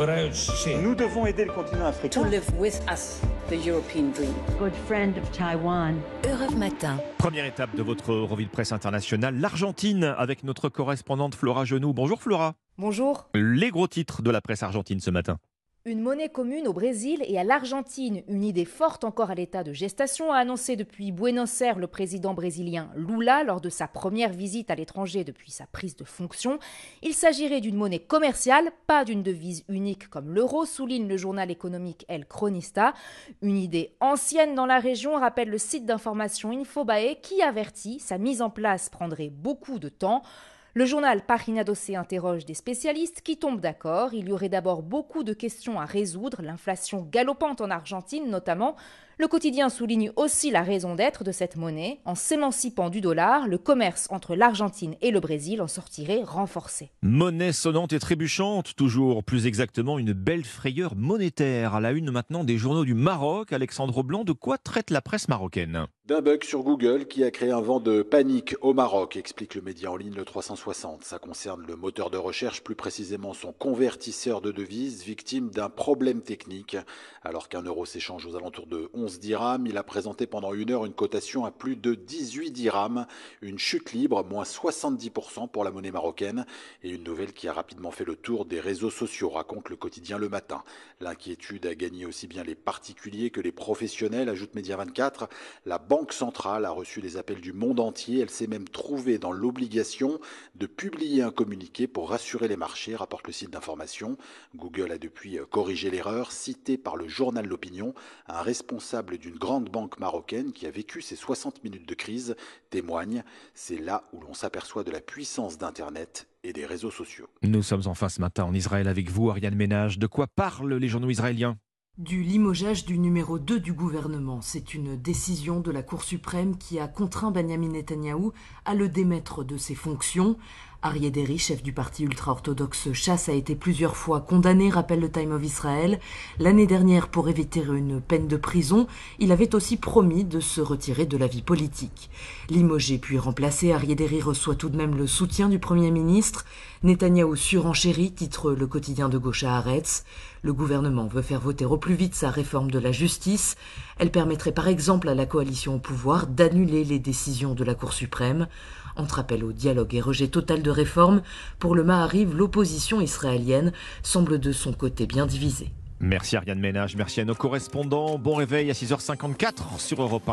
Nous devons aider le continent africain. To live with us, the European dream. Good friend of Taiwan. Europe Matin. Première étape de votre revue de presse internationale, l'Argentine, avec notre correspondante Flora Genoux. Bonjour Flora. Bonjour. Les gros titres de la presse argentine ce matin. Une monnaie commune au Brésil et à l'Argentine, une idée forte encore à l'état de gestation, a annoncé depuis Buenos Aires le président brésilien Lula lors de sa première visite à l'étranger depuis sa prise de fonction. Il s'agirait d'une monnaie commerciale, pas d'une devise unique comme l'euro, souligne le journal économique El Cronista. Une idée ancienne dans la région, rappelle le site d'information Infobae qui avertit sa mise en place prendrait beaucoup de temps. Le journal Dossier interroge des spécialistes qui tombent d'accord. Il y aurait d'abord beaucoup de questions à résoudre, l'inflation galopante en Argentine notamment. Le quotidien souligne aussi la raison d'être de cette monnaie. En s'émancipant du dollar, le commerce entre l'Argentine et le Brésil en sortirait renforcé. Monnaie sonnante et trébuchante, toujours plus exactement une belle frayeur monétaire. À la une maintenant des journaux du Maroc, Alexandre Blanc, de quoi traite la presse marocaine? D'un bug sur Google qui a créé un vent de panique au Maroc, explique le média en ligne le 360. Ça concerne le moteur de recherche, plus précisément son convertisseur de devises, victime d'un problème technique. Alors qu'un euro s'échange aux alentours de 11 dirhams. Il a présenté pendant une heure une cotation à plus de 18 dirhams, une chute libre, moins 70% pour la monnaie marocaine, et une nouvelle qui a rapidement fait le tour des réseaux sociaux, raconte le quotidien Le Matin. L'inquiétude a gagné aussi bien les particuliers que les professionnels, ajoute Média 24. La Banque centrale a reçu les appels du monde entier. Elle s'est même trouvée dans l'obligation de publier un communiqué pour rassurer les marchés, rapporte le site d'information. Google a depuis corrigé l'erreur, citée par le journal L'Opinion. Un responsable d'une grande banque marocaine qui a vécu ces 60 minutes de crise témoigne. C'est là où l'on s'aperçoit de la puissance d'Internet et des réseaux sociaux. Nous sommes enfin ce matin en Israël avec vous, Ariane Ménage. De quoi parlent les journaux israéliens? Du limogeage du numéro 2 du gouvernement. C'est une décision de la Cour suprême qui a contraint Benjamin Netanyahou à le démettre de ses fonctions. Arié Deri, chef du parti ultra-orthodoxe Chasse, a été plusieurs fois condamné, rappelle le Time of Israel. L'année dernière, pour éviter une peine de prison, il avait aussi promis de se retirer de la vie politique. Limogé puis remplacé, Arié Deri reçoit tout de même le soutien du Premier ministre. Netanyahou surenchérit, titre le quotidien de gauche à Haaretz. Le gouvernement veut faire voter au plus vite sa réforme de la justice. Elle permettrait par exemple à la coalition au pouvoir d'annuler les décisions de la Cour suprême. Entre appel au dialogue et rejet total de réforme, pour le Mahariv, l'opposition israélienne semble de son côté bien divisée. Merci Ariane Ménage, merci à nos correspondants. Bon réveil à 6h54 sur Europe